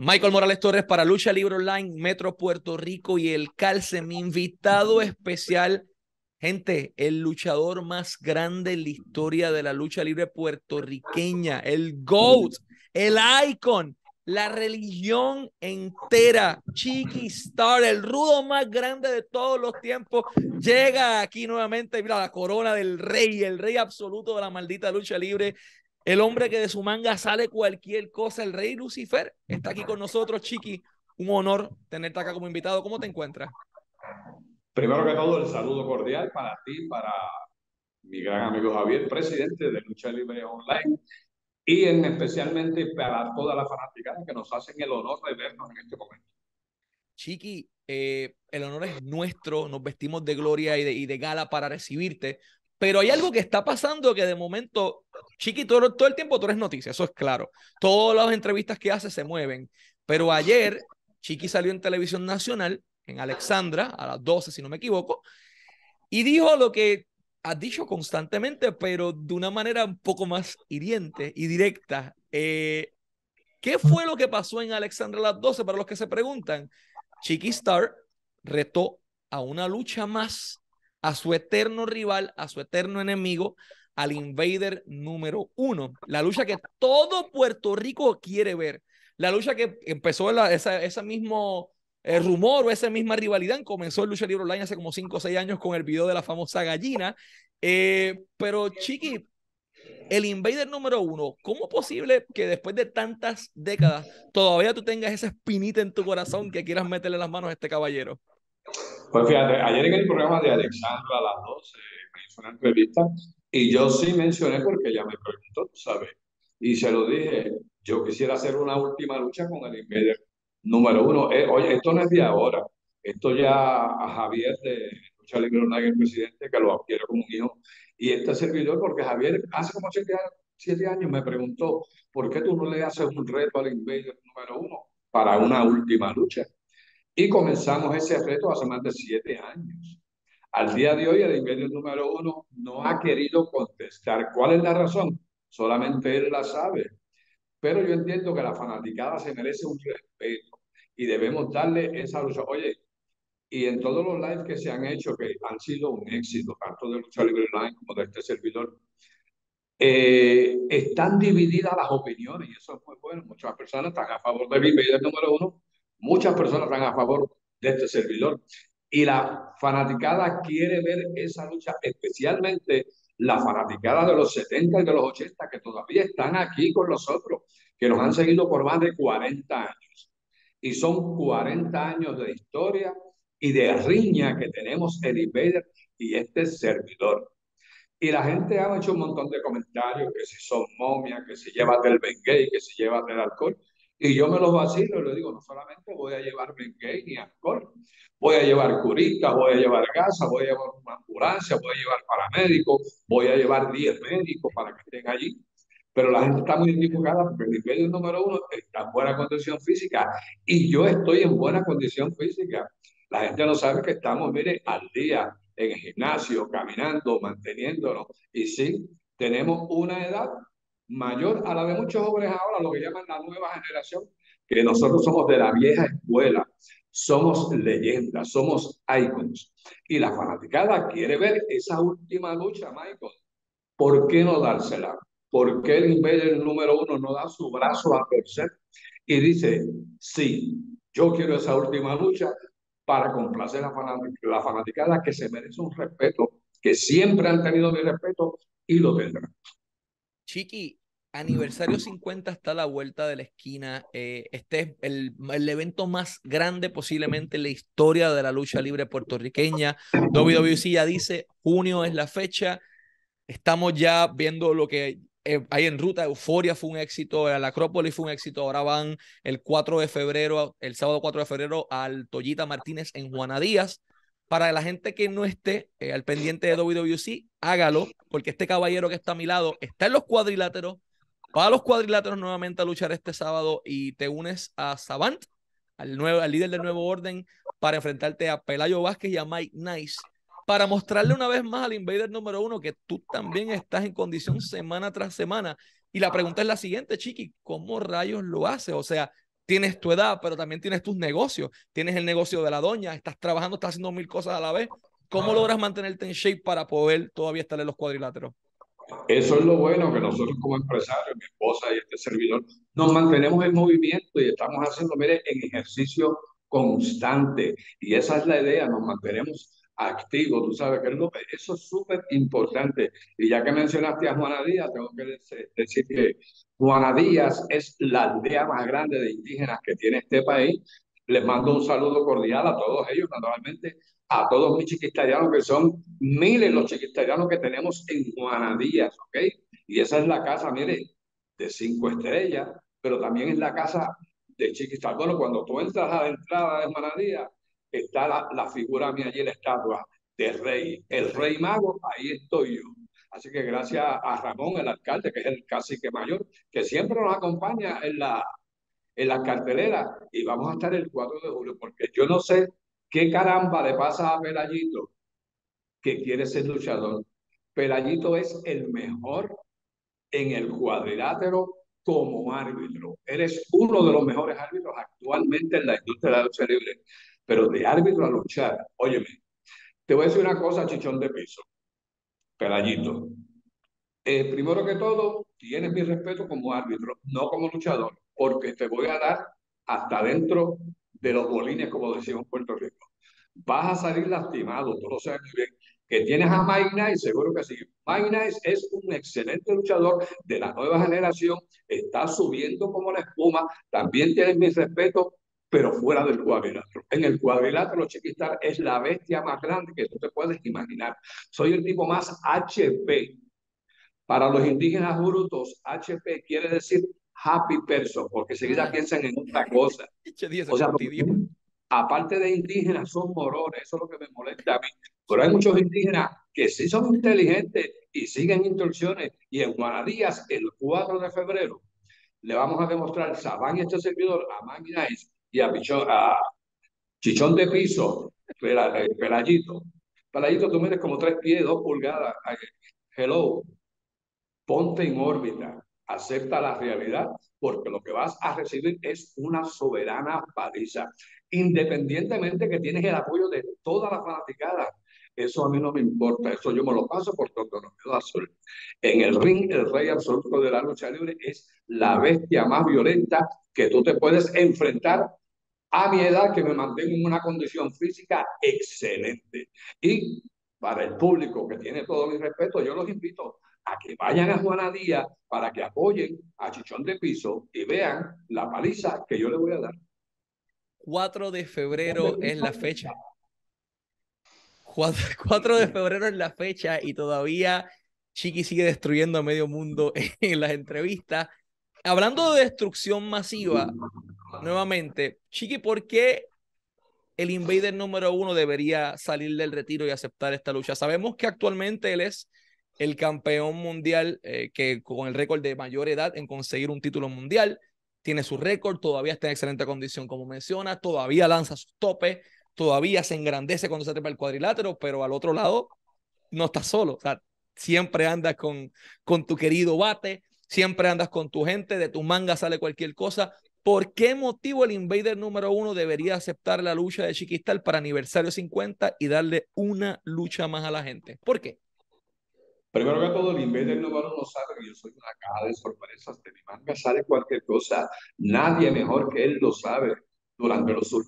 Michael Morales Torres para Lucha Libre Online, Metro Puerto Rico y el Calce, mi invitado especial. Gente, el luchador más grande en la historia de la lucha libre puertorriqueña, el GOAT, el icon, la religión entera, Chiqui Star, el rudo más grande de todos los tiempos, llega aquí nuevamente, mira la corona del rey, el rey absoluto de la maldita lucha libre, el hombre que de su manga sale cualquier cosa, el rey Lucifer, está aquí con nosotros, Chiqui. Un honor tenerte acá como invitado. ¿Cómo te encuentras? Primero que todo, el saludo cordial para ti, para mi gran amigo Javier, presidente de Lucha Libre Online, y en especialmente para toda la fanaticada que nos hacen el honor de vernos en este momento. Chiqui, eh, el honor es nuestro, nos vestimos de gloria y de, y de gala para recibirte, pero hay algo que está pasando que de momento, Chiqui, todo, el tiempo tú eres noticia, eso es claro. Todas las entrevistas que hace se mueven. Pero ayer, Chiqui salió en televisión nacional, en Alexandra, a las 12, si no me equivoco, y dijo lo que has dicho constantemente, pero de una manera un poco más hiriente y directa. Eh, ¿Qué fue lo que pasó en Alexandra a las 12 para los que se preguntan? Chiqui Star retó a una lucha más a su eterno rival, a su eterno enemigo, al Invader número uno. La lucha que todo Puerto Rico quiere ver. La lucha que empezó esa, ese mismo eh, rumor o esa misma rivalidad comenzó en Lucha Libre Online hace como 5 o 6 años con el video de la famosa gallina. Eh, pero Chiqui, el Invader número uno, ¿cómo es posible que después de tantas décadas todavía tú tengas esa espinita en tu corazón que quieras meterle las manos a este caballero? Pues fíjate, ayer en el programa de Alexandra a las 12 me hizo una entrevista y yo sí mencioné porque ella me preguntó, ¿sabes? Y se lo dije, yo quisiera hacer una última lucha con el Invader número uno. Eh, oye, esto no es de ahora, esto ya a Javier de Lucha Libre el presidente, que lo quiere como un hijo, y este servidor, porque Javier hace como siete siete años me preguntó, ¿por qué tú no le haces un reto al Invader número uno para una última lucha? Y comenzamos ese reto hace más de siete años. Al día de hoy, el invader número uno no ha querido contestar. ¿Cuál es la razón? Solamente él la sabe. Pero yo entiendo que la fanaticada se merece un respeto y debemos darle esa lucha. Oye, y en todos los lives que se han hecho, que han sido un éxito, tanto de Lucha Libre Online como de este servidor, eh, están divididas las opiniones y eso es muy bueno. Muchas personas están a favor del invader número uno Muchas personas están a favor de este servidor y la fanaticada quiere ver esa lucha, especialmente la fanaticada de los 70 y de los 80 que todavía están aquí con nosotros, que nos han seguido por más de 40 años. Y son 40 años de historia y de riña que tenemos el Invader y este servidor. Y la gente ha hecho un montón de comentarios, que si son momias, que si lleva del Bengay, que si lleva del alcohol. Y yo me los vacilo y le digo, no solamente voy a llevar gay ni alcohol, voy a llevar curitas, voy a llevar gasa, voy a llevar una ambulancia, voy a llevar paramédicos, voy a llevar 10 médicos para que estén allí. Pero la gente está muy identificada porque el nivel número uno está en buena condición física y yo estoy en buena condición física. La gente no sabe que estamos, mire, al día en el gimnasio, caminando, manteniéndonos. Y sí, tenemos una edad mayor a la de muchos jóvenes ahora, lo que llaman la nueva generación, que nosotros somos de la vieja escuela, somos leyendas, somos icons. Y la fanaticada quiere ver esa última lucha, Michael. ¿Por qué no dársela? ¿Por qué el Invader número uno no da su brazo a torcer y dice, sí, yo quiero esa última lucha para complacer a la fanaticada que se merece un respeto, que siempre han tenido mi respeto y lo tendrán. Chiqui, aniversario 50 está a la vuelta de la esquina. Eh, este es el, el, evento más grande posiblemente en la historia de la lucha libre puertorriqueña. WWC ya dice, junio es la fecha. Estamos ya viendo lo que eh, hay en ruta. Euforia fue un éxito, la Acrópolis fue un éxito. Ahora van el 4 de febrero, el sábado 4 de febrero, al Toyita Martínez en Juana Díaz. Para la gente que no esté eh, al pendiente de WWC, hágalo, porque este caballero que está a mi lado está en los cuadriláteros. Va a los cuadriláteros nuevamente a luchar este sábado y te unes a Savant, al, nuevo, al líder del nuevo orden, para enfrentarte a Pelayo Vázquez y a Mike Nice, para mostrarle una vez más al Invader número uno que tú también estás en condición semana tras semana. Y la pregunta es la siguiente, Chiqui, ¿cómo rayos lo hace? O sea, tienes tu edad, pero también tienes tus negocios. Tienes el negocio de la doña, estás trabajando, estás haciendo mil cosas a la vez. ¿Cómo logras mantenerte en shape para poder todavía estar en los cuadriláteros? Eso es lo bueno, que nosotros como empresarios, mi esposa y este servidor, nos mantenemos en movimiento y estamos haciendo, mire, en ejercicio constante. Y esa es la idea, nos mantenemos activos, tú sabes que eso es súper importante. Y ya que mencionaste a Juana Díaz, tengo que decir que Juana Díaz es la aldea más grande de indígenas que tiene este país. Les mando un saludo cordial a todos ellos, naturalmente, a todos mis chiquistarianos, que son miles los chiquistarianos que tenemos en Juana Díaz, ¿ok? Y esa es la casa, mire, de cinco estrellas, pero también es la casa de Chiquistar. Bueno, cuando tú entras a la entrada de Juana Díaz, está la, la figura mía allí, la estatua del rey, el rey mago, ahí estoy yo. Así que gracias a Ramón, el alcalde, que es el cacique mayor, que siempre nos acompaña en la, en la cartelera y vamos a estar el 4 de julio, porque yo no sé qué caramba le pasa a Pelayito que quiere ser luchador. Pelayito es el mejor en el cuadrilátero como árbitro. Eres uno de los mejores árbitros actualmente en la industria de la lucha libre, pero de árbitro a luchar, óyeme, te voy a decir una cosa, chichón de piso. Pelayito. Eh, primero que todo, tienes mi respeto como árbitro, no como luchador, porque te voy a dar hasta dentro de los bolines, como decimos en Puerto Rico. Vas a salir lastimado, tú lo sabes muy bien. Que tienes a Mike Nice, seguro que sí. Mike Nice es un excelente luchador de la nueva generación, está subiendo como la espuma, también tienes mi respeto, pero fuera del cuadrilátero. En el cuadrilátero, Chiquistar es la bestia más grande que tú te puedes imaginar. Soy el tipo más HP. Para los indígenas brutos, HP quiere decir happy person, porque seguida ah. piensan en otra cosa. o sea, aparte de indígenas, son morones, eso es lo que me molesta a mí. Pero hay muchos indígenas que sí son inteligentes y siguen instrucciones. Y en Guanadías, el 4 de febrero, le vamos a demostrar Sabán y este servidor a Nice y a, a Chichón de Piso, eh, Pelayito. Pelayito, tú mides como tres pies, dos pulgadas. Hello, ponte en órbita, acepta la realidad, porque lo que vas a recibir es una soberana paliza, independientemente que tienes el apoyo de toda la fanaticada. Eso a mí no me importa, eso yo me lo paso por todo lo azul. En el ring, el rey absoluto de la lucha libre es la bestia más violenta que tú te puedes enfrentar a mi edad que me mantengo en una condición física excelente. Y para el público que tiene todo mi respeto, yo los invito que vayan a Juana Díaz para que apoyen a Chichón de Piso y vean la paliza que yo le voy a dar. 4 de febrero es la fecha. 4, de febrero es la fecha y todavía Chiqui sigue destruyendo a medio mundo en las entrevistas. Hablando de destrucción masiva, nuevamente, Chiqui, ¿por qué el Invader número uno debería salir del retiro y aceptar esta lucha? Sabemos que actualmente él es el campeón mundial eh, que con el récord de mayor edad en conseguir un título mundial. Tiene su récord, todavía está en excelente condición, como menciona, todavía lanza sus topes, todavía se engrandece cuando se trepa el cuadrilátero, pero al otro lado no está solo. O sea, siempre andas con, con tu querido bate, siempre andas con tu gente, de tu manga sale cualquier cosa. ¿Por qué motivo el Invader número uno debería aceptar la lucha de Chiquistal para aniversario 50 y darle una lucha más a la gente? ¿Por qué? Primero que todo, el Invader número uno sabe que yo soy una caja de sorpresas. De mi manga sale cualquier cosa. Nadie mejor que él lo sabe durante los